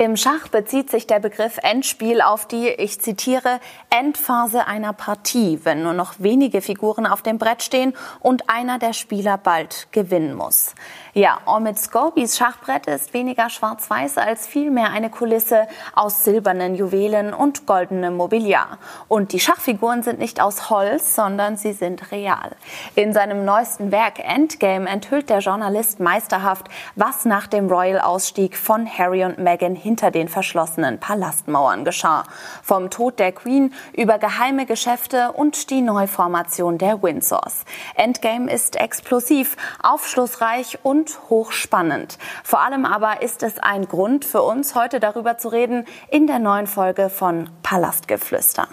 Im Schach bezieht sich der Begriff Endspiel auf die, ich zitiere, Endphase einer Partie, wenn nur noch wenige Figuren auf dem Brett stehen und einer der Spieler bald gewinnen muss. Ja, Omid Scobys Schachbrett ist weniger schwarz-weiß als vielmehr eine Kulisse aus silbernen Juwelen und goldenem Mobiliar. Und die Schachfiguren sind nicht aus Holz, sondern sie sind real. In seinem neuesten Werk Endgame enthüllt der Journalist meisterhaft, was nach dem Royal-Ausstieg von Harry und Meghan hinter den verschlossenen Palastmauern geschah. Vom Tod der Queen über geheime Geschäfte und die Neuformation der Windsors. Endgame ist explosiv, aufschlussreich und hochspannend. Vor allem aber ist es ein Grund für uns, heute darüber zu reden in der neuen Folge von Palastgeflüster.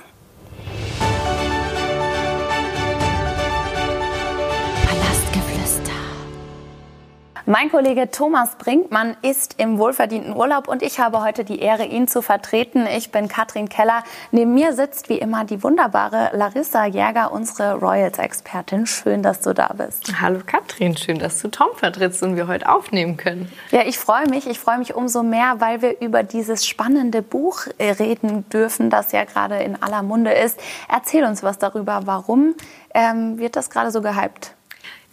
Mein Kollege Thomas Brinkmann ist im wohlverdienten Urlaub und ich habe heute die Ehre, ihn zu vertreten. Ich bin Katrin Keller. Neben mir sitzt wie immer die wunderbare Larissa Jäger, unsere Royals-Expertin. Schön, dass du da bist. Hallo Katrin, schön, dass du Tom vertrittst und wir heute aufnehmen können. Ja, ich freue mich. Ich freue mich umso mehr, weil wir über dieses spannende Buch reden dürfen, das ja gerade in aller Munde ist. Erzähl uns was darüber. Warum ähm, wird das gerade so gehypt?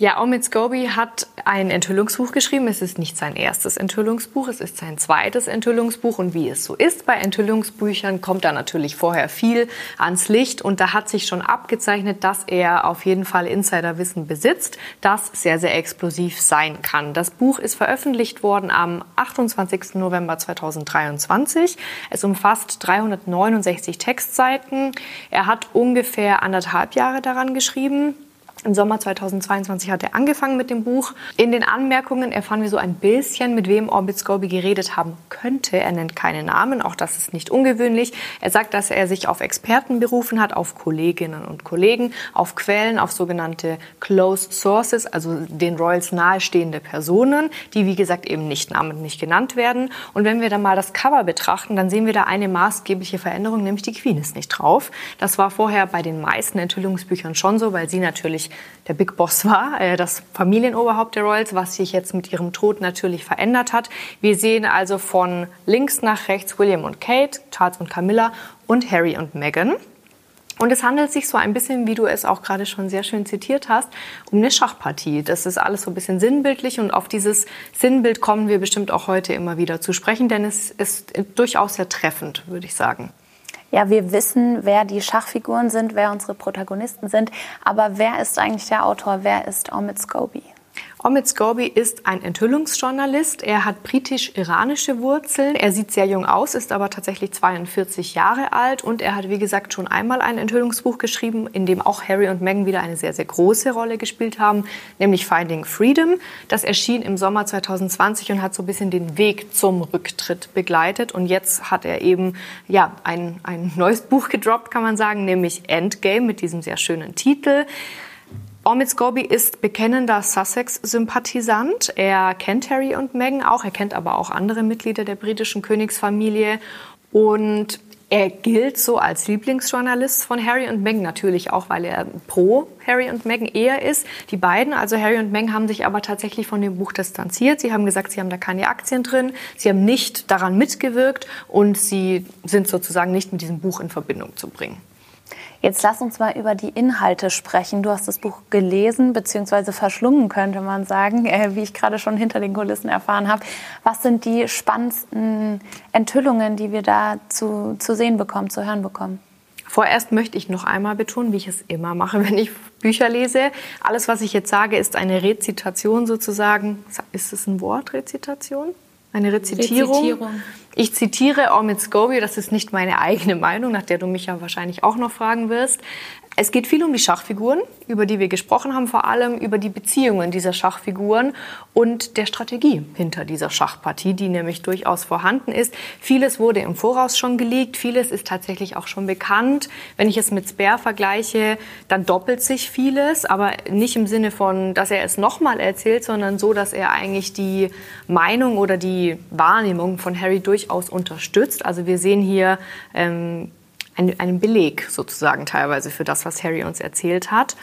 Ja, Omid Scobie hat ein Enthüllungsbuch geschrieben. Es ist nicht sein erstes Enthüllungsbuch, es ist sein zweites Enthüllungsbuch. Und wie es so ist bei Enthüllungsbüchern, kommt da natürlich vorher viel ans Licht. Und da hat sich schon abgezeichnet, dass er auf jeden Fall Insiderwissen besitzt, das sehr, sehr explosiv sein kann. Das Buch ist veröffentlicht worden am 28. November 2023. Es umfasst 369 Textseiten. Er hat ungefähr anderthalb Jahre daran geschrieben. Im Sommer 2022 hat er angefangen mit dem Buch. In den Anmerkungen erfahren wir so ein bisschen, mit wem Orbit Scobie geredet haben könnte. Er nennt keine Namen, auch das ist nicht ungewöhnlich. Er sagt, dass er sich auf Experten berufen hat, auf Kolleginnen und Kollegen, auf Quellen, auf sogenannte Close Sources, also den Royals nahestehende Personen, die wie gesagt eben nicht namentlich genannt werden. Und wenn wir dann mal das Cover betrachten, dann sehen wir da eine maßgebliche Veränderung, nämlich die Queen ist nicht drauf. Das war vorher bei den meisten Enthüllungsbüchern schon so, weil sie natürlich der Big Boss war, äh, das Familienoberhaupt der Royals, was sich jetzt mit ihrem Tod natürlich verändert hat. Wir sehen also von links nach rechts William und Kate, Charles und Camilla und Harry und Meghan. Und es handelt sich so ein bisschen, wie du es auch gerade schon sehr schön zitiert hast, um eine Schachpartie. Das ist alles so ein bisschen sinnbildlich und auf dieses Sinnbild kommen wir bestimmt auch heute immer wieder zu sprechen, denn es ist durchaus sehr treffend, würde ich sagen. Ja, wir wissen, wer die Schachfiguren sind, wer unsere Protagonisten sind. Aber wer ist eigentlich der Autor? Wer ist Omid Scobie? Omid Scobie ist ein Enthüllungsjournalist. Er hat britisch-iranische Wurzeln. Er sieht sehr jung aus, ist aber tatsächlich 42 Jahre alt und er hat, wie gesagt, schon einmal ein Enthüllungsbuch geschrieben, in dem auch Harry und Meghan wieder eine sehr, sehr große Rolle gespielt haben, nämlich Finding Freedom. Das erschien im Sommer 2020 und hat so ein bisschen den Weg zum Rücktritt begleitet. Und jetzt hat er eben ja, ein, ein neues Buch gedroppt, kann man sagen, nämlich Endgame mit diesem sehr schönen Titel. Omid Scobie ist bekennender Sussex-Sympathisant. Er kennt Harry und Meghan auch, er kennt aber auch andere Mitglieder der britischen Königsfamilie und er gilt so als Lieblingsjournalist von Harry und Meghan natürlich auch, weil er pro Harry und Meghan eher ist. Die beiden, also Harry und Meghan, haben sich aber tatsächlich von dem Buch distanziert. Sie haben gesagt, sie haben da keine Aktien drin, sie haben nicht daran mitgewirkt und sie sind sozusagen nicht mit diesem Buch in Verbindung zu bringen. Jetzt lass uns mal über die Inhalte sprechen. Du hast das Buch gelesen bzw. verschlungen, könnte man sagen, äh, wie ich gerade schon hinter den Kulissen erfahren habe. Was sind die spannendsten Enthüllungen, die wir da zu, zu sehen bekommen, zu hören bekommen? Vorerst möchte ich noch einmal betonen, wie ich es immer mache, wenn ich Bücher lese. Alles, was ich jetzt sage, ist eine Rezitation sozusagen. Ist es ein Wort, Rezitation? Eine Rezitierung. Rezitierung. Ich zitiere Omid Scobie, das ist nicht meine eigene Meinung, nach der du mich ja wahrscheinlich auch noch fragen wirst. Es geht viel um die Schachfiguren, über die wir gesprochen haben, vor allem über die Beziehungen dieser Schachfiguren und der Strategie hinter dieser Schachpartie, die nämlich durchaus vorhanden ist. Vieles wurde im Voraus schon gelegt, vieles ist tatsächlich auch schon bekannt. Wenn ich es mit Spare vergleiche, dann doppelt sich vieles, aber nicht im Sinne von, dass er es nochmal erzählt, sondern so, dass er eigentlich die Meinung oder die Wahrnehmung von Harry durchaus unterstützt. Also wir sehen hier ähm, einen Beleg sozusagen teilweise für das, was Harry uns erzählt hat.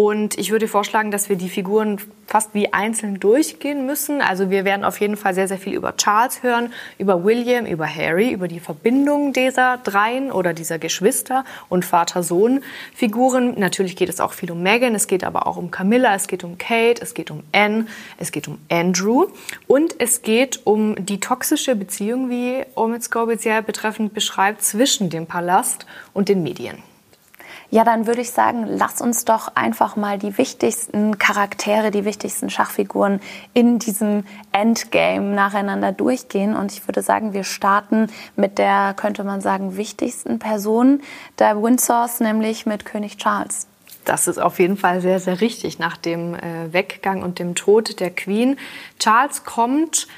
Und ich würde vorschlagen, dass wir die Figuren fast wie einzeln durchgehen müssen. Also wir werden auf jeden Fall sehr, sehr viel über Charles hören, über William, über Harry, über die Verbindung dieser dreien oder dieser Geschwister und Vater-Sohn-Figuren. Natürlich geht es auch viel um Megan, es geht aber auch um Camilla, es geht um Kate, es geht um Anne, es geht um Andrew und es geht um die toxische Beziehung, wie Omid Scobie sehr betreffend beschreibt, zwischen dem Palast und den Medien. Ja, dann würde ich sagen, lass uns doch einfach mal die wichtigsten Charaktere, die wichtigsten Schachfiguren in diesem Endgame nacheinander durchgehen. Und ich würde sagen, wir starten mit der, könnte man sagen, wichtigsten Person der Windsors, nämlich mit König Charles. Das ist auf jeden Fall sehr, sehr richtig nach dem äh, Weggang und dem Tod der Queen. Charles kommt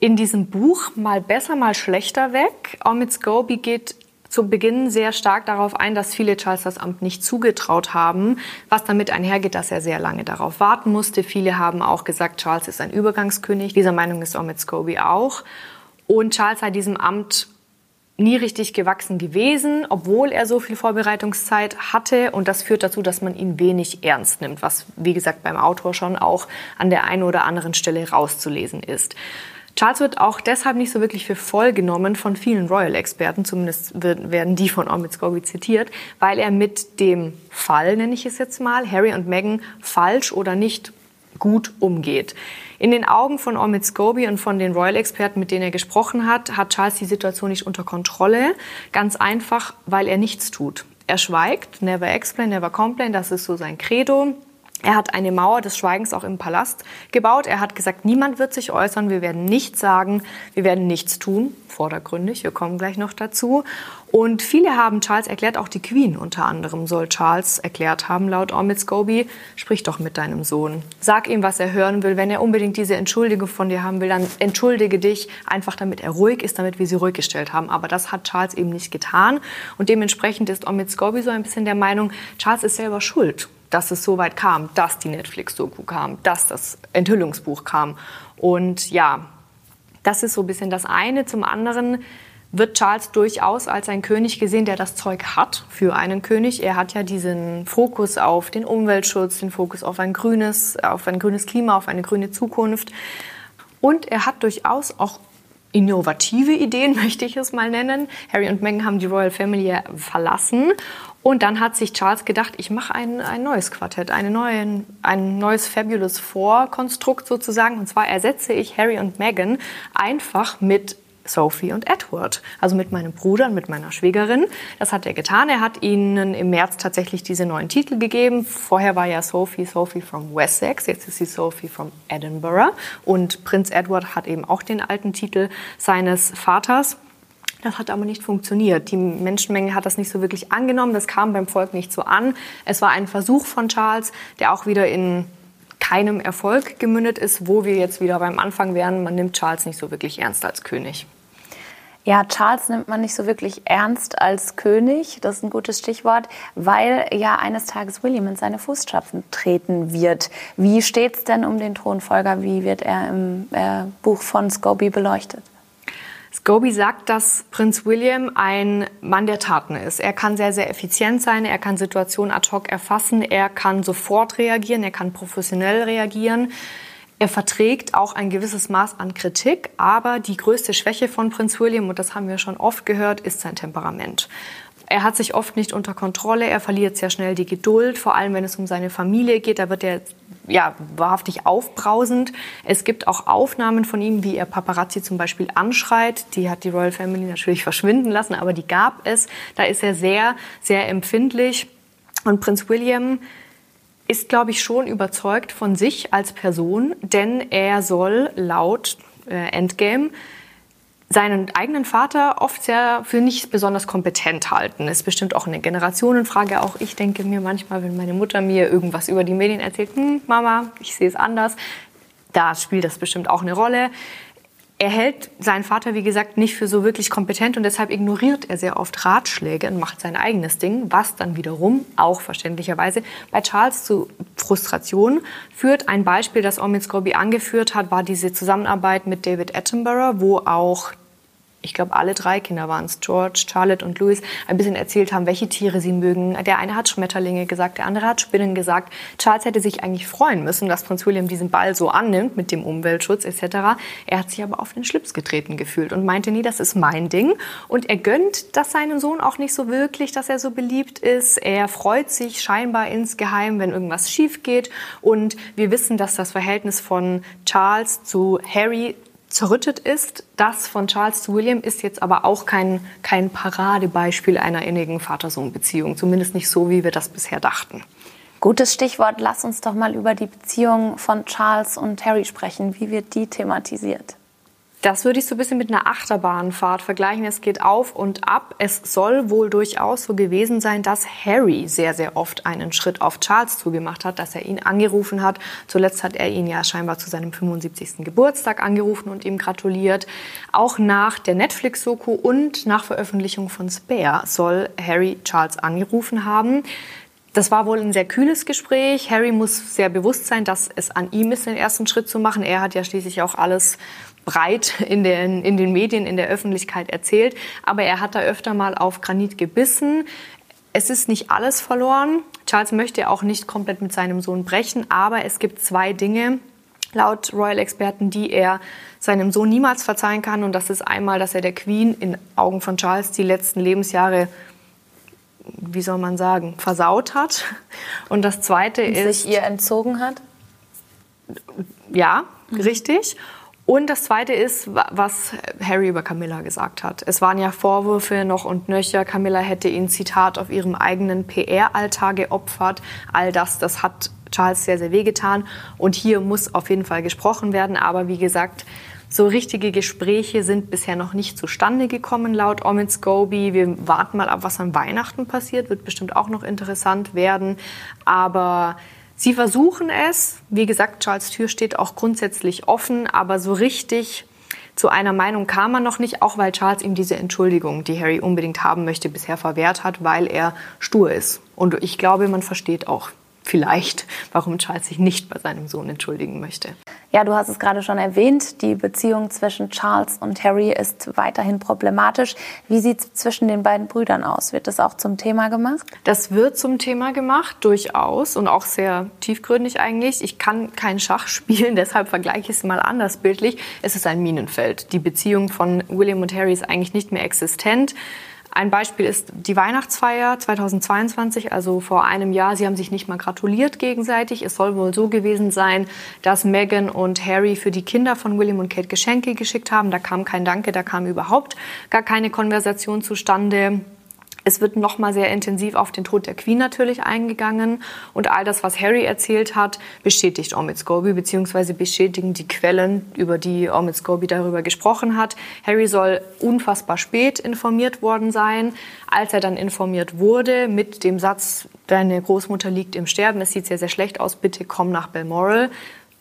in diesem Buch mal besser, mal schlechter weg. Omid Scobie geht zu Beginn sehr stark darauf ein, dass viele Charles das Amt nicht zugetraut haben, was damit einhergeht, dass er sehr lange darauf warten musste. Viele haben auch gesagt, Charles ist ein Übergangskönig. Dieser Meinung ist Omid Scobie auch. Und Charles sei diesem Amt nie richtig gewachsen gewesen, obwohl er so viel Vorbereitungszeit hatte. Und das führt dazu, dass man ihn wenig ernst nimmt, was, wie gesagt, beim Autor schon auch an der einen oder anderen Stelle rauszulesen ist. Charles wird auch deshalb nicht so wirklich für voll genommen von vielen Royal-Experten, zumindest werden die von Omid Scobie zitiert, weil er mit dem Fall, nenne ich es jetzt mal, Harry und Meghan falsch oder nicht gut umgeht. In den Augen von Omid Scobie und von den Royal-Experten, mit denen er gesprochen hat, hat Charles die Situation nicht unter Kontrolle. Ganz einfach, weil er nichts tut. Er schweigt, never explain, never complain, das ist so sein Credo. Er hat eine Mauer des Schweigens auch im Palast gebaut. Er hat gesagt, niemand wird sich äußern, wir werden nichts sagen, wir werden nichts tun, vordergründig, wir kommen gleich noch dazu. Und viele haben Charles erklärt, auch die Queen unter anderem soll Charles erklärt haben, laut Omid Scobie, sprich doch mit deinem Sohn. Sag ihm, was er hören will. Wenn er unbedingt diese Entschuldigung von dir haben will, dann entschuldige dich, einfach damit er ruhig ist, damit wir sie ruhig gestellt haben. Aber das hat Charles eben nicht getan. Und dementsprechend ist Omid Scobie so ein bisschen der Meinung, Charles ist selber schuld dass es so weit kam, dass die Netflix-Doku kam, dass das Enthüllungsbuch kam. Und ja, das ist so ein bisschen das eine. Zum anderen wird Charles durchaus als ein König gesehen, der das Zeug hat für einen König. Er hat ja diesen Fokus auf den Umweltschutz, den Fokus auf ein grünes, auf ein grünes Klima, auf eine grüne Zukunft. Und er hat durchaus auch innovative Ideen, möchte ich es mal nennen. Harry und Meghan haben die Royal Family verlassen und dann hat sich Charles gedacht, ich mache ein, ein neues Quartett, eine neuen, ein neues Fabulous Four-Konstrukt sozusagen. Und zwar ersetze ich Harry und Meghan einfach mit Sophie und Edward, also mit meinem Bruder und mit meiner Schwägerin. Das hat er getan. Er hat ihnen im März tatsächlich diese neuen Titel gegeben. Vorher war ja Sophie Sophie from Wessex, jetzt ist sie Sophie from Edinburgh. Und Prinz Edward hat eben auch den alten Titel seines Vaters. Das hat aber nicht funktioniert. Die Menschenmenge hat das nicht so wirklich angenommen. Das kam beim Volk nicht so an. Es war ein Versuch von Charles, der auch wieder in keinem Erfolg gemündet ist, wo wir jetzt wieder beim Anfang wären. Man nimmt Charles nicht so wirklich ernst als König. Ja, Charles nimmt man nicht so wirklich ernst als König, das ist ein gutes Stichwort, weil ja eines Tages William in seine Fußstapfen treten wird. Wie steht es denn um den Thronfolger? Wie wird er im äh, Buch von Scobie beleuchtet? Scobie sagt, dass Prinz William ein Mann der Taten ist. Er kann sehr, sehr effizient sein, er kann Situationen ad hoc erfassen, er kann sofort reagieren, er kann professionell reagieren. Er verträgt auch ein gewisses Maß an Kritik, aber die größte Schwäche von Prinz William, und das haben wir schon oft gehört, ist sein Temperament. Er hat sich oft nicht unter Kontrolle, er verliert sehr schnell die Geduld, vor allem wenn es um seine Familie geht, da wird er ja, wahrhaftig aufbrausend. Es gibt auch Aufnahmen von ihm, wie er Paparazzi zum Beispiel anschreit. Die hat die Royal Family natürlich verschwinden lassen, aber die gab es. Da ist er sehr, sehr empfindlich. Und Prinz William ist, glaube ich, schon überzeugt von sich als Person, denn er soll laut äh, Endgame seinen eigenen Vater oft sehr für nicht besonders kompetent halten. Ist bestimmt auch eine Generationenfrage. Auch ich denke mir manchmal, wenn meine Mutter mir irgendwas über die Medien erzählt, hm, Mama, ich sehe es anders, da spielt das bestimmt auch eine Rolle. Er hält seinen Vater, wie gesagt, nicht für so wirklich kompetent und deshalb ignoriert er sehr oft Ratschläge und macht sein eigenes Ding, was dann wiederum auch verständlicherweise bei Charles zu Frustration führt. Ein Beispiel, das Omid Scobie angeführt hat, war diese Zusammenarbeit mit David Attenborough, wo auch ich glaube, alle drei Kinder waren es, George, Charlotte und Louis, ein bisschen erzählt haben, welche Tiere sie mögen. Der eine hat Schmetterlinge gesagt, der andere hat Spinnen gesagt. Charles hätte sich eigentlich freuen müssen, dass Prinz William diesen Ball so annimmt mit dem Umweltschutz etc. Er hat sich aber auf den Schlips getreten gefühlt und meinte, nie, das ist mein Ding. Und er gönnt das seinem Sohn auch nicht so wirklich, dass er so beliebt ist. Er freut sich scheinbar insgeheim, wenn irgendwas schief geht. Und wir wissen, dass das Verhältnis von Charles zu Harry zerrüttet ist. Das von Charles zu William ist jetzt aber auch kein, kein Paradebeispiel einer innigen Vater-Sohn-Beziehung. Zumindest nicht so, wie wir das bisher dachten. Gutes Stichwort. Lass uns doch mal über die Beziehung von Charles und Harry sprechen. Wie wird die thematisiert? Das würde ich so ein bisschen mit einer Achterbahnfahrt vergleichen. Es geht auf und ab. Es soll wohl durchaus so gewesen sein, dass Harry sehr, sehr oft einen Schritt auf Charles zugemacht hat, dass er ihn angerufen hat. Zuletzt hat er ihn ja scheinbar zu seinem 75. Geburtstag angerufen und ihm gratuliert. Auch nach der Netflix-Soko und nach Veröffentlichung von Spare soll Harry Charles angerufen haben. Das war wohl ein sehr kühles Gespräch. Harry muss sehr bewusst sein, dass es an ihm ist, den ersten Schritt zu machen. Er hat ja schließlich auch alles breit in den, in den Medien, in der Öffentlichkeit erzählt. Aber er hat da öfter mal auf Granit gebissen. Es ist nicht alles verloren. Charles möchte auch nicht komplett mit seinem Sohn brechen, aber es gibt zwei Dinge, laut Royal-Experten, die er seinem Sohn niemals verzeihen kann. Und das ist einmal, dass er der Queen in Augen von Charles die letzten Lebensjahre, wie soll man sagen, versaut hat. Und das Zweite Und ist... Sich ihr entzogen hat? Ja, mhm. richtig. Und das Zweite ist, was Harry über Camilla gesagt hat. Es waren ja Vorwürfe noch und nöcher. Camilla hätte ihn, Zitat, auf ihrem eigenen PR-Altar geopfert. All das, das hat Charles sehr, sehr wehgetan. Und hier muss auf jeden Fall gesprochen werden. Aber wie gesagt, so richtige Gespräche sind bisher noch nicht zustande gekommen, laut Omid Scobie. Wir warten mal ab, was an Weihnachten passiert. Wird bestimmt auch noch interessant werden. Aber Sie versuchen es. Wie gesagt, Charles Tür steht auch grundsätzlich offen, aber so richtig zu einer Meinung kam man noch nicht, auch weil Charles ihm diese Entschuldigung, die Harry unbedingt haben möchte, bisher verwehrt hat, weil er stur ist. Und ich glaube, man versteht auch vielleicht, warum Charles sich nicht bei seinem Sohn entschuldigen möchte. Ja, du hast es gerade schon erwähnt, die Beziehung zwischen Charles und Harry ist weiterhin problematisch. Wie sieht es zwischen den beiden Brüdern aus? Wird das auch zum Thema gemacht? Das wird zum Thema gemacht, durchaus und auch sehr tiefgründig eigentlich. Ich kann kein Schach spielen, deshalb vergleiche ich es mal anders bildlich. Es ist ein Minenfeld. Die Beziehung von William und Harry ist eigentlich nicht mehr existent. Ein Beispiel ist die Weihnachtsfeier 2022, also vor einem Jahr. Sie haben sich nicht mal gratuliert gegenseitig. Es soll wohl so gewesen sein, dass Meghan und Harry für die Kinder von William und Kate Geschenke geschickt haben. Da kam kein Danke, da kam überhaupt gar keine Konversation zustande. Es wird nochmal sehr intensiv auf den Tod der Queen natürlich eingegangen und all das, was Harry erzählt hat, bestätigt Omid Scobie beziehungsweise bestätigen die Quellen, über die Omid Scobie darüber gesprochen hat. Harry soll unfassbar spät informiert worden sein. Als er dann informiert wurde mit dem Satz, deine Großmutter liegt im Sterben, es sieht sehr, sehr schlecht aus, bitte komm nach Balmoral,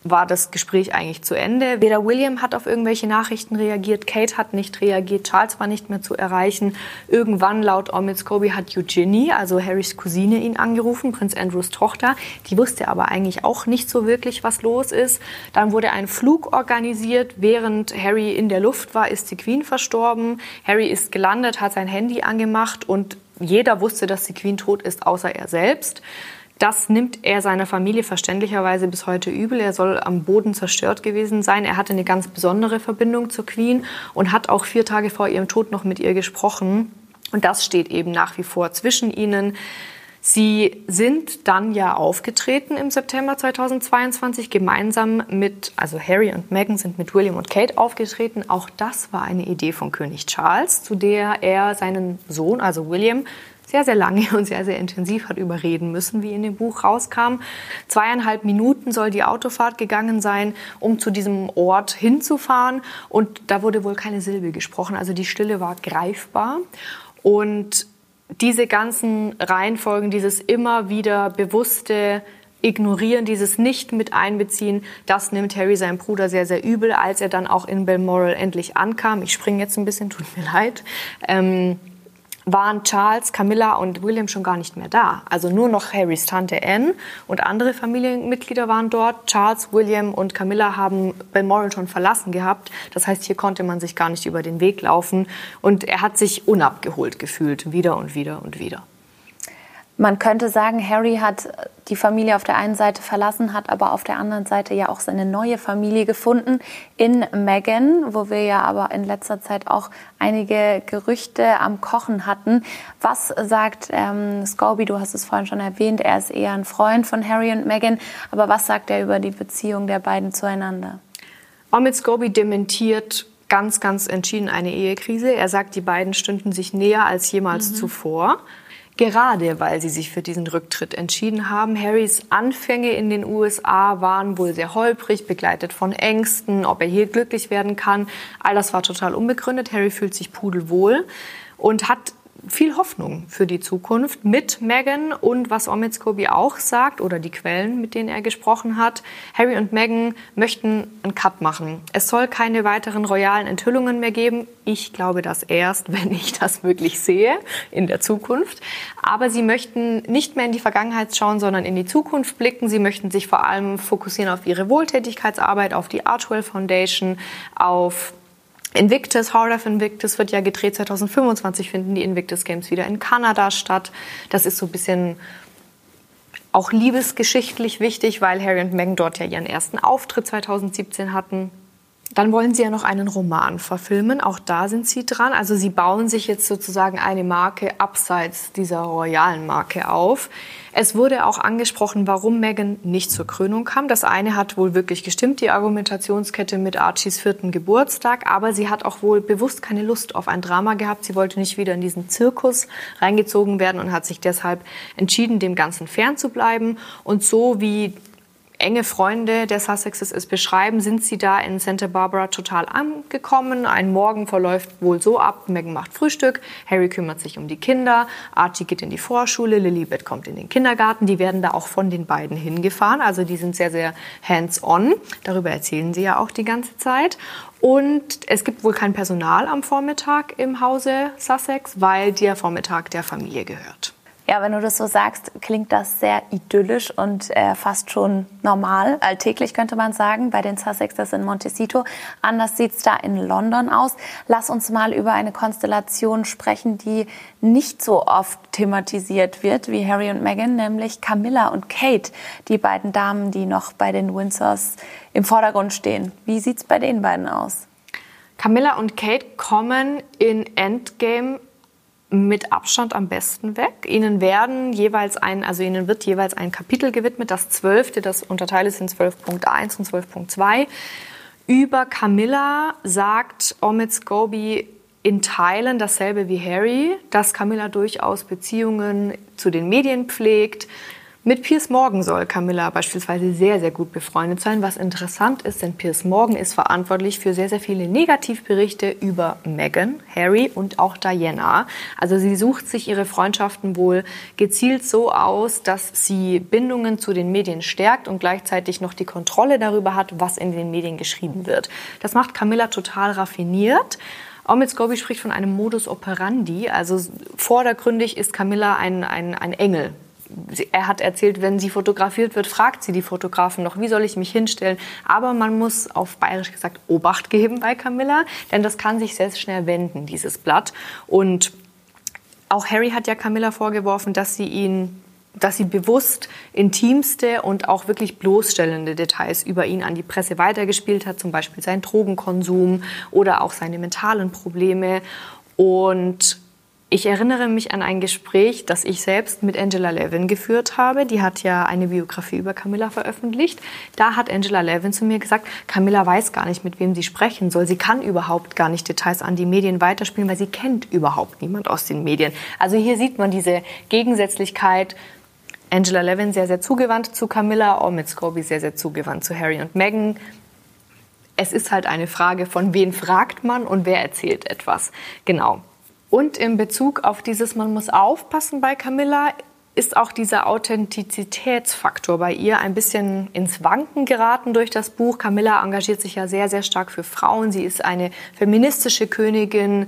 war das Gespräch eigentlich zu Ende. Weder William hat auf irgendwelche Nachrichten reagiert, Kate hat nicht reagiert, Charles war nicht mehr zu erreichen. Irgendwann, laut Omid Scobie, hat Eugenie, also Harrys Cousine, ihn angerufen, Prinz Andrews Tochter. Die wusste aber eigentlich auch nicht so wirklich, was los ist. Dann wurde ein Flug organisiert. Während Harry in der Luft war, ist die Queen verstorben. Harry ist gelandet, hat sein Handy angemacht und jeder wusste, dass die Queen tot ist, außer er selbst. Das nimmt er seiner Familie verständlicherweise bis heute übel. Er soll am Boden zerstört gewesen sein. Er hatte eine ganz besondere Verbindung zur Queen und hat auch vier Tage vor ihrem Tod noch mit ihr gesprochen. Und das steht eben nach wie vor zwischen ihnen. Sie sind dann ja aufgetreten im September 2022 gemeinsam mit, also Harry und Meghan sind mit William und Kate aufgetreten. Auch das war eine Idee von König Charles, zu der er seinen Sohn, also William, sehr, sehr lange und sehr, sehr intensiv hat überreden müssen, wie in dem Buch rauskam. Zweieinhalb Minuten soll die Autofahrt gegangen sein, um zu diesem Ort hinzufahren. Und da wurde wohl keine Silbe gesprochen. Also die Stille war greifbar. Und diese ganzen Reihenfolgen, dieses immer wieder bewusste Ignorieren, dieses nicht mit einbeziehen, das nimmt Harry seinem Bruder sehr, sehr übel, als er dann auch in Balmoral endlich ankam. Ich springe jetzt ein bisschen, tut mir leid. Ähm, waren Charles, Camilla und William schon gar nicht mehr da. Also nur noch Harrys Tante Anne und andere Familienmitglieder waren dort. Charles, William und Camilla haben Balmoral schon verlassen gehabt. Das heißt, hier konnte man sich gar nicht über den Weg laufen. Und er hat sich unabgeholt gefühlt, wieder und wieder und wieder. Man könnte sagen, Harry hat die Familie auf der einen Seite verlassen, hat aber auf der anderen Seite ja auch seine neue Familie gefunden in Meghan, wo wir ja aber in letzter Zeit auch einige Gerüchte am Kochen hatten. Was sagt ähm, Scobie, du hast es vorhin schon erwähnt, er ist eher ein Freund von Harry und Meghan, aber was sagt er über die Beziehung der beiden zueinander? Omid Scobie dementiert ganz, ganz entschieden eine Ehekrise. Er sagt, die beiden stünden sich näher als jemals mhm. zuvor gerade weil sie sich für diesen Rücktritt entschieden haben. Harrys Anfänge in den USA waren wohl sehr holprig, begleitet von Ängsten, ob er hier glücklich werden kann. All das war total unbegründet. Harry fühlt sich pudelwohl und hat viel Hoffnung für die Zukunft mit Meghan und was Omid Scobie auch sagt oder die Quellen, mit denen er gesprochen hat. Harry und Meghan möchten einen Cut machen. Es soll keine weiteren royalen Enthüllungen mehr geben. Ich glaube das erst, wenn ich das wirklich sehe in der Zukunft. Aber sie möchten nicht mehr in die Vergangenheit schauen, sondern in die Zukunft blicken. Sie möchten sich vor allem fokussieren auf ihre Wohltätigkeitsarbeit, auf die Archwell Foundation, auf Invictus, Horde of Invictus wird ja gedreht. 2025 finden die Invictus Games wieder in Kanada statt. Das ist so ein bisschen auch liebesgeschichtlich wichtig, weil Harry und Meghan dort ja ihren ersten Auftritt 2017 hatten. Dann wollen sie ja noch einen Roman verfilmen. Auch da sind sie dran. Also sie bauen sich jetzt sozusagen eine Marke abseits dieser royalen Marke auf. Es wurde auch angesprochen, warum Meghan nicht zur Krönung kam. Das eine hat wohl wirklich gestimmt, die Argumentationskette mit Archies vierten Geburtstag. Aber sie hat auch wohl bewusst keine Lust auf ein Drama gehabt. Sie wollte nicht wieder in diesen Zirkus reingezogen werden und hat sich deshalb entschieden, dem Ganzen fernzubleiben. Und so wie enge Freunde der Sussexes es beschreiben, sind sie da in Santa Barbara total angekommen. Ein Morgen verläuft wohl so ab, Meghan macht Frühstück, Harry kümmert sich um die Kinder, Archie geht in die Vorschule, Lilibet kommt in den Kindergarten. Die werden da auch von den beiden hingefahren, also die sind sehr, sehr hands-on. Darüber erzählen sie ja auch die ganze Zeit. Und es gibt wohl kein Personal am Vormittag im Hause Sussex, weil der Vormittag der Familie gehört. Ja, wenn du das so sagst, klingt das sehr idyllisch und äh, fast schon normal, alltäglich könnte man sagen, bei den Sussexes in Montecito. Anders sieht es da in London aus. Lass uns mal über eine Konstellation sprechen, die nicht so oft thematisiert wird wie Harry und Meghan, nämlich Camilla und Kate, die beiden Damen, die noch bei den Windsors im Vordergrund stehen. Wie sieht es bei den beiden aus? Camilla und Kate kommen in Endgame mit Abstand am besten weg. Ihnen werden jeweils ein, also Ihnen wird jeweils ein Kapitel gewidmet, das zwölfte, das unterteilt ist in 12.1 und 12.2. Über Camilla sagt Omid Scobie in Teilen dasselbe wie Harry, dass Camilla durchaus Beziehungen zu den Medien pflegt, mit Piers Morgan soll Camilla beispielsweise sehr, sehr gut befreundet sein, was interessant ist, denn Piers Morgan ist verantwortlich für sehr, sehr viele Negativberichte über Meghan, Harry und auch Diana. Also sie sucht sich ihre Freundschaften wohl gezielt so aus, dass sie Bindungen zu den Medien stärkt und gleichzeitig noch die Kontrolle darüber hat, was in den Medien geschrieben wird. Das macht Camilla total raffiniert. Omid Scobie spricht von einem Modus operandi, also vordergründig ist Camilla ein, ein, ein Engel er hat erzählt, wenn sie fotografiert wird, fragt sie die Fotografen noch, wie soll ich mich hinstellen. Aber man muss auf bayerisch gesagt Obacht geben bei Camilla, denn das kann sich sehr schnell wenden, dieses Blatt. Und auch Harry hat ja Camilla vorgeworfen, dass sie ihn dass sie bewusst intimste und auch wirklich bloßstellende Details über ihn an die Presse weitergespielt hat, zum Beispiel seinen Drogenkonsum oder auch seine mentalen Probleme. Und ich erinnere mich an ein Gespräch, das ich selbst mit Angela Levin geführt habe. Die hat ja eine Biografie über Camilla veröffentlicht. Da hat Angela Levin zu mir gesagt, Camilla weiß gar nicht, mit wem sie sprechen soll. Sie kann überhaupt gar nicht Details an die Medien weiterspielen, weil sie kennt überhaupt niemand aus den Medien. Also hier sieht man diese Gegensätzlichkeit. Angela Levin sehr, sehr zugewandt zu Camilla, Omid Scobie sehr, sehr zugewandt zu Harry und Meghan. Es ist halt eine Frage von wen fragt man und wer erzählt etwas. Genau. Und in Bezug auf dieses, man muss aufpassen bei Camilla, ist auch dieser Authentizitätsfaktor bei ihr ein bisschen ins Wanken geraten durch das Buch. Camilla engagiert sich ja sehr, sehr stark für Frauen. Sie ist eine feministische Königin.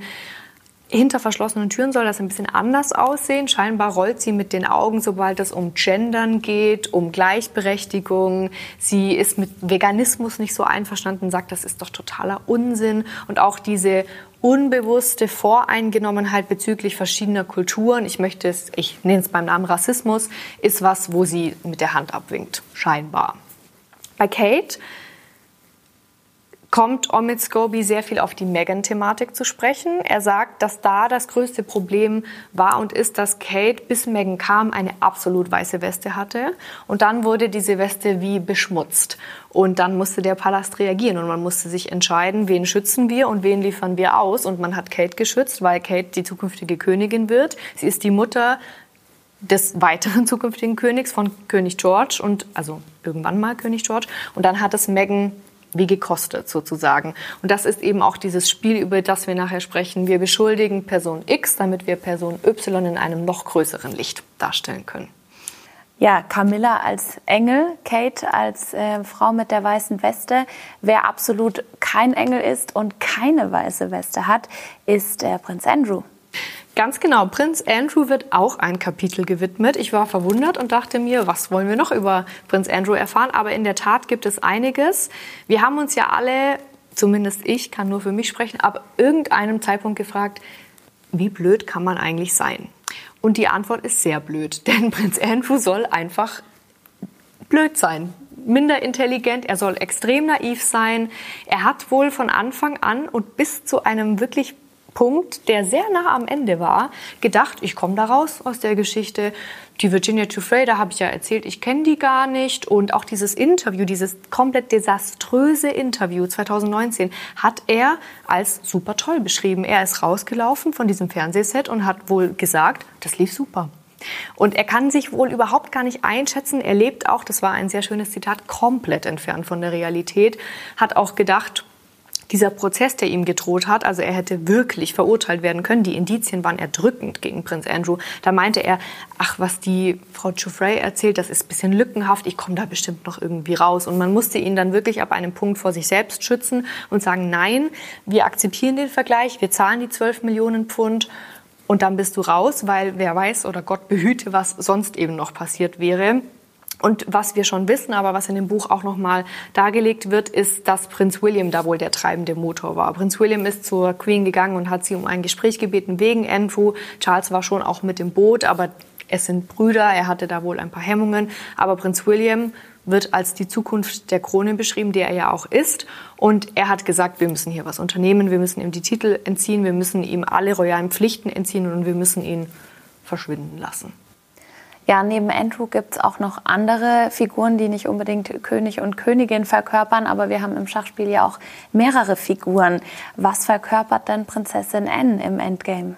Hinter verschlossenen Türen soll das ein bisschen anders aussehen. Scheinbar rollt sie mit den Augen, sobald es um Gendern geht, um Gleichberechtigung. Sie ist mit Veganismus nicht so einverstanden, sagt, das ist doch totaler Unsinn. Und auch diese unbewusste Voreingenommenheit bezüglich verschiedener Kulturen, ich möchte es, ich nenne es beim Namen Rassismus, ist was, wo sie mit der Hand abwinkt, scheinbar. Bei Kate kommt Omid Scobie sehr viel auf die Megan-Thematik zu sprechen. Er sagt, dass da das größte Problem war und ist, dass Kate, bis Megan kam, eine absolut weiße Weste hatte. Und dann wurde diese Weste wie beschmutzt. Und dann musste der Palast reagieren und man musste sich entscheiden, wen schützen wir und wen liefern wir aus. Und man hat Kate geschützt, weil Kate die zukünftige Königin wird. Sie ist die Mutter des weiteren zukünftigen Königs von König George und also irgendwann mal König George. Und dann hat es Megan wie gekostet sozusagen. Und das ist eben auch dieses Spiel, über das wir nachher sprechen. Wir beschuldigen Person X, damit wir Person Y in einem noch größeren Licht darstellen können. Ja, Camilla als Engel, Kate als äh, Frau mit der weißen Weste. Wer absolut kein Engel ist und keine weiße Weste hat, ist äh, Prinz Andrew. Ganz genau, Prinz Andrew wird auch ein Kapitel gewidmet. Ich war verwundert und dachte mir, was wollen wir noch über Prinz Andrew erfahren? Aber in der Tat gibt es einiges. Wir haben uns ja alle, zumindest ich kann nur für mich sprechen, ab irgendeinem Zeitpunkt gefragt, wie blöd kann man eigentlich sein? Und die Antwort ist sehr blöd, denn Prinz Andrew soll einfach blöd sein minder intelligent, er soll extrem naiv sein. Er hat wohl von Anfang an und bis zu einem wirklich Punkt, der sehr nah am Ende war, gedacht, ich komme da raus aus der Geschichte. Die Virginia Giuffre, da habe ich ja erzählt, ich kenne die gar nicht. Und auch dieses Interview, dieses komplett desaströse Interview 2019, hat er als super toll beschrieben. Er ist rausgelaufen von diesem Fernsehset und hat wohl gesagt, das lief super. Und er kann sich wohl überhaupt gar nicht einschätzen. Er lebt auch, das war ein sehr schönes Zitat, komplett entfernt von der Realität. Hat auch gedacht, dieser Prozess, der ihm gedroht hat, also er hätte wirklich verurteilt werden können. Die Indizien waren erdrückend gegen Prinz Andrew. Da meinte er, ach, was die Frau Giuffre erzählt, das ist ein bisschen lückenhaft, ich komme da bestimmt noch irgendwie raus. Und man musste ihn dann wirklich ab einem Punkt vor sich selbst schützen und sagen, nein, wir akzeptieren den Vergleich, wir zahlen die 12 Millionen Pfund und dann bist du raus, weil wer weiß oder Gott behüte, was sonst eben noch passiert wäre. Und was wir schon wissen, aber was in dem Buch auch nochmal dargelegt wird, ist, dass Prinz William da wohl der treibende Motor war. Prinz William ist zur Queen gegangen und hat sie um ein Gespräch gebeten wegen Andrew. Charles war schon auch mit dem Boot, aber es sind Brüder, er hatte da wohl ein paar Hemmungen. Aber Prinz William wird als die Zukunft der Krone beschrieben, der er ja auch ist. Und er hat gesagt, wir müssen hier was unternehmen, wir müssen ihm die Titel entziehen, wir müssen ihm alle royalen Pflichten entziehen und wir müssen ihn verschwinden lassen. Ja, neben Andrew gibt es auch noch andere Figuren, die nicht unbedingt König und Königin verkörpern, aber wir haben im Schachspiel ja auch mehrere Figuren. Was verkörpert denn Prinzessin Anne im Endgame?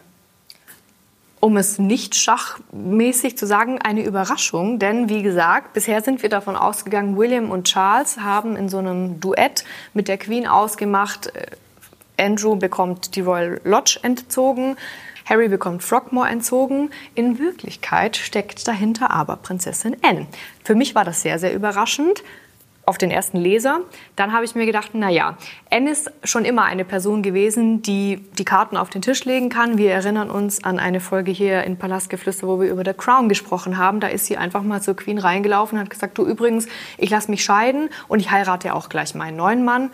um es nicht schachmäßig zu sagen, eine Überraschung. Denn wie gesagt, bisher sind wir davon ausgegangen, William und Charles haben in so einem Duett mit der Queen ausgemacht, äh, Andrew bekommt die Royal Lodge entzogen, Harry bekommt Frogmore entzogen. In Wirklichkeit steckt dahinter aber Prinzessin Anne. Für mich war das sehr, sehr überraschend auf den ersten Leser. Dann habe ich mir gedacht, na ja, Anne ist schon immer eine Person gewesen, die die Karten auf den Tisch legen kann. Wir erinnern uns an eine Folge hier in Palastgeflüster, wo wir über The Crown gesprochen haben. Da ist sie einfach mal zur Queen reingelaufen und hat gesagt, du übrigens, ich lasse mich scheiden und ich heirate auch gleich meinen neuen Mann.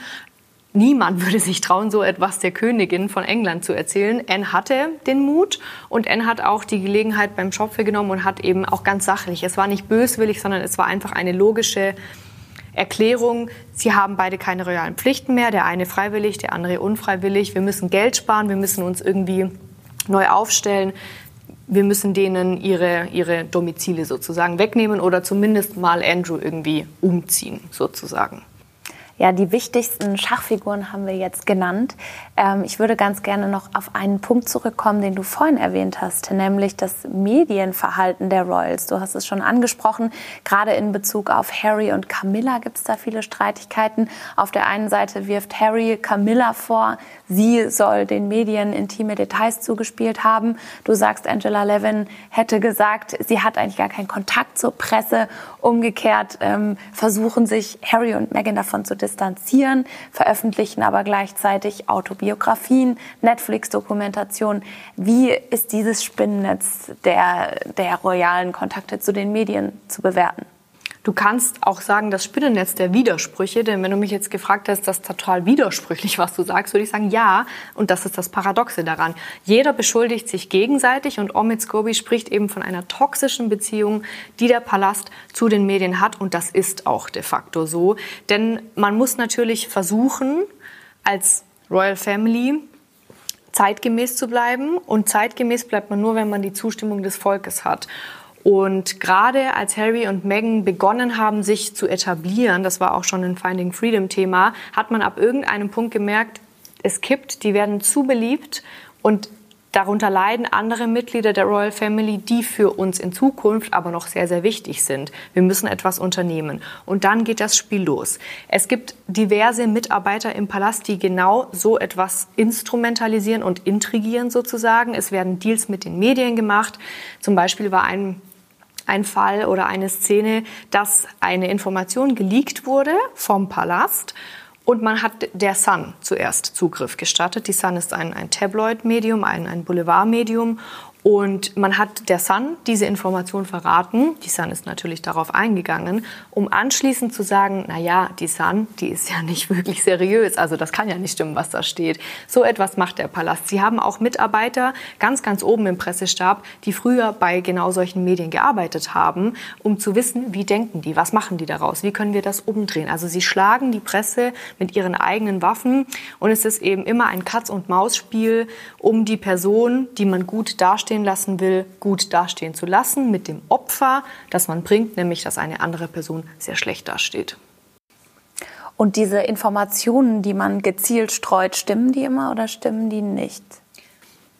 Niemand würde sich trauen, so etwas der Königin von England zu erzählen. Anne hatte den Mut und Anne hat auch die Gelegenheit beim Schopfe genommen und hat eben auch ganz sachlich, es war nicht böswillig, sondern es war einfach eine logische Erklärung, sie haben beide keine royalen Pflichten mehr, der eine freiwillig, der andere unfreiwillig. Wir müssen Geld sparen, wir müssen uns irgendwie neu aufstellen. Wir müssen denen ihre, ihre Domizile sozusagen wegnehmen oder zumindest mal Andrew irgendwie umziehen, sozusagen. Ja, die wichtigsten Schachfiguren haben wir jetzt genannt. Ähm, ich würde ganz gerne noch auf einen Punkt zurückkommen, den du vorhin erwähnt hast, nämlich das Medienverhalten der Royals. Du hast es schon angesprochen. Gerade in Bezug auf Harry und Camilla gibt es da viele Streitigkeiten. Auf der einen Seite wirft Harry Camilla vor, sie soll den Medien intime Details zugespielt haben. Du sagst, Angela Levin hätte gesagt, sie hat eigentlich gar keinen Kontakt zur Presse Umgekehrt ähm, versuchen sich Harry und Meghan davon zu distanzieren, veröffentlichen aber gleichzeitig Autobiografien, Netflix-Dokumentationen. Wie ist dieses Spinnennetz der, der royalen Kontakte zu den Medien zu bewerten? Du kannst auch sagen, das Spinnennetz der Widersprüche, denn wenn du mich jetzt gefragt hast, das ist total widersprüchlich, was du sagst, würde ich sagen, ja. Und das ist das Paradoxe daran. Jeder beschuldigt sich gegenseitig und Omid Scobie spricht eben von einer toxischen Beziehung, die der Palast zu den Medien hat. Und das ist auch de facto so. Denn man muss natürlich versuchen, als Royal Family zeitgemäß zu bleiben. Und zeitgemäß bleibt man nur, wenn man die Zustimmung des Volkes hat. Und gerade als Harry und Meghan begonnen haben, sich zu etablieren, das war auch schon ein Finding Freedom Thema, hat man ab irgendeinem Punkt gemerkt, es kippt, die werden zu beliebt und Darunter leiden andere Mitglieder der Royal Family, die für uns in Zukunft aber noch sehr, sehr wichtig sind. Wir müssen etwas unternehmen. Und dann geht das Spiel los. Es gibt diverse Mitarbeiter im Palast, die genau so etwas instrumentalisieren und intrigieren sozusagen. Es werden Deals mit den Medien gemacht. Zum Beispiel war ein ein Fall oder eine Szene, dass eine Information geleakt wurde vom Palast und man hat der Sun zuerst Zugriff gestattet. Die Sun ist ein, ein Tabloid-Medium, ein, ein Boulevard-Medium. Und man hat der Sun diese Information verraten. Die Sun ist natürlich darauf eingegangen, um anschließend zu sagen, na ja, die Sun, die ist ja nicht wirklich seriös. Also das kann ja nicht stimmen, was da steht. So etwas macht der Palast. Sie haben auch Mitarbeiter ganz, ganz oben im Pressestab, die früher bei genau solchen Medien gearbeitet haben, um zu wissen, wie denken die, was machen die daraus, wie können wir das umdrehen. Also sie schlagen die Presse mit ihren eigenen Waffen und es ist eben immer ein Katz-und-Maus-Spiel, um die Person, die man gut darstellt, dastehen lassen will, gut dastehen zu lassen, mit dem Opfer, das man bringt, nämlich dass eine andere Person sehr schlecht dasteht. Und diese Informationen, die man gezielt streut, stimmen die immer oder stimmen die nicht?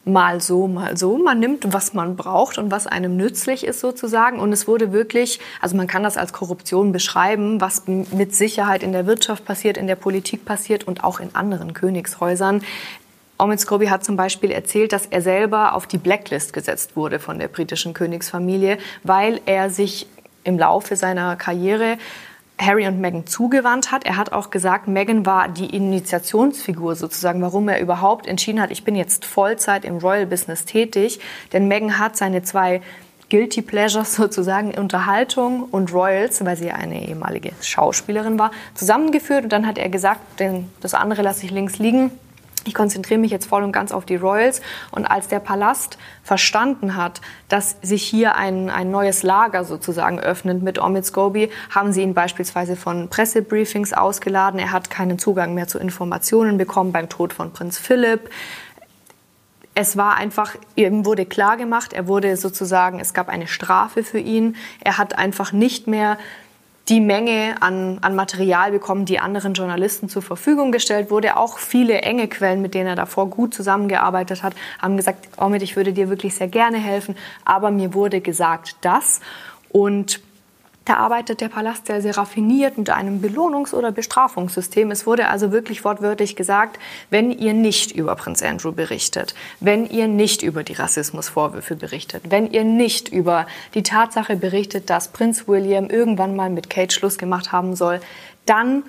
mal so, mal so. Man nimmt, was man braucht und was einem nützlich ist sozusagen. Und es wurde wirklich, also man kann das als Korruption beschreiben, was mit Sicherheit in der Wirtschaft passiert, in der Politik passiert und auch in anderen Königshäusern. Omid Scobie hat zum Beispiel erzählt, dass er selber auf die Blacklist gesetzt wurde von der britischen Königsfamilie, weil er sich im Laufe seiner Karriere Harry und Meghan zugewandt hat. Er hat auch gesagt, Meghan war die Initiationsfigur sozusagen, warum er überhaupt entschieden hat, ich bin jetzt Vollzeit im Royal Business tätig. Denn Meghan hat seine zwei Guilty Pleasures sozusagen, Unterhaltung und Royals, weil sie eine ehemalige Schauspielerin war, zusammengeführt. Und dann hat er gesagt, das andere lasse ich links liegen ich konzentriere mich jetzt voll und ganz auf die Royals. Und als der Palast verstanden hat, dass sich hier ein, ein neues Lager sozusagen öffnet mit Omid Scobie, haben sie ihn beispielsweise von Pressebriefings ausgeladen. Er hat keinen Zugang mehr zu Informationen bekommen beim Tod von Prinz Philipp. Es war einfach, ihm wurde klar gemacht, er wurde sozusagen, es gab eine Strafe für ihn. Er hat einfach nicht mehr die Menge an, an Material bekommen, die anderen Journalisten zur Verfügung gestellt wurde. Auch viele enge Quellen, mit denen er davor gut zusammengearbeitet hat, haben gesagt, Omid, ich würde dir wirklich sehr gerne helfen, aber mir wurde gesagt, das. Und da arbeitet der Palast sehr, sehr raffiniert mit einem Belohnungs- oder Bestrafungssystem. Es wurde also wirklich wortwörtlich gesagt, wenn ihr nicht über Prinz Andrew berichtet, wenn ihr nicht über die Rassismusvorwürfe berichtet, wenn ihr nicht über die Tatsache berichtet, dass Prinz William irgendwann mal mit Kate Schluss gemacht haben soll, dann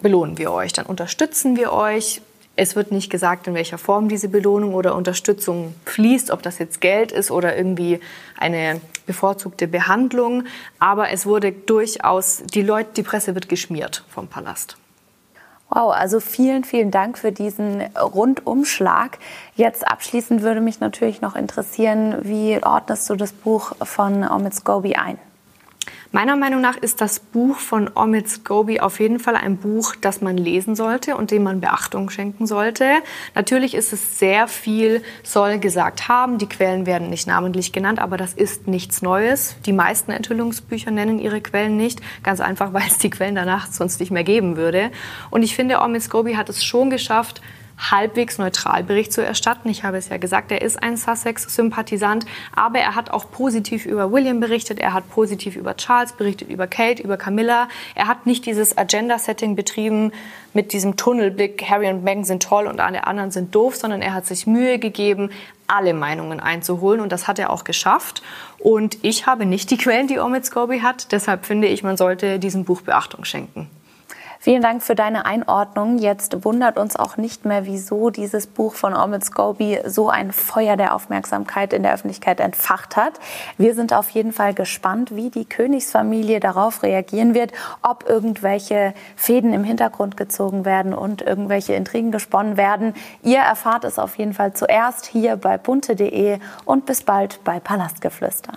belohnen wir euch, dann unterstützen wir euch, es wird nicht gesagt, in welcher Form diese Belohnung oder Unterstützung fließt, ob das jetzt Geld ist oder irgendwie eine bevorzugte Behandlung. Aber es wurde durchaus, die Leute, die Presse wird geschmiert vom Palast. Wow, also vielen, vielen Dank für diesen Rundumschlag. Jetzt abschließend würde mich natürlich noch interessieren, wie ordnest du das Buch von Omid Scobie ein? Meiner Meinung nach ist das Buch von Omid Scobie auf jeden Fall ein Buch, das man lesen sollte und dem man Beachtung schenken sollte. Natürlich ist es sehr viel soll gesagt haben. Die Quellen werden nicht namentlich genannt, aber das ist nichts Neues. Die meisten Enthüllungsbücher nennen ihre Quellen nicht, ganz einfach, weil es die Quellen danach sonst nicht mehr geben würde. Und ich finde, Omid Scobie hat es schon geschafft, halbwegs neutral Bericht zu erstatten. Ich habe es ja gesagt, er ist ein Sussex-Sympathisant, aber er hat auch positiv über William berichtet, er hat positiv über Charles berichtet, über Kate, über Camilla. Er hat nicht dieses Agenda-Setting betrieben mit diesem Tunnelblick, Harry und Meghan sind toll und alle anderen sind doof, sondern er hat sich Mühe gegeben, alle Meinungen einzuholen und das hat er auch geschafft. Und ich habe nicht die Quellen, die Omid Scobie hat. Deshalb finde ich, man sollte diesem Buch Beachtung schenken. Vielen Dank für deine Einordnung. Jetzt wundert uns auch nicht mehr, wieso dieses Buch von Omid Scobie so ein Feuer der Aufmerksamkeit in der Öffentlichkeit entfacht hat. Wir sind auf jeden Fall gespannt, wie die Königsfamilie darauf reagieren wird, ob irgendwelche Fäden im Hintergrund gezogen werden und irgendwelche Intrigen gesponnen werden. Ihr erfahrt es auf jeden Fall zuerst hier bei bunte.de und bis bald bei Palastgeflüster.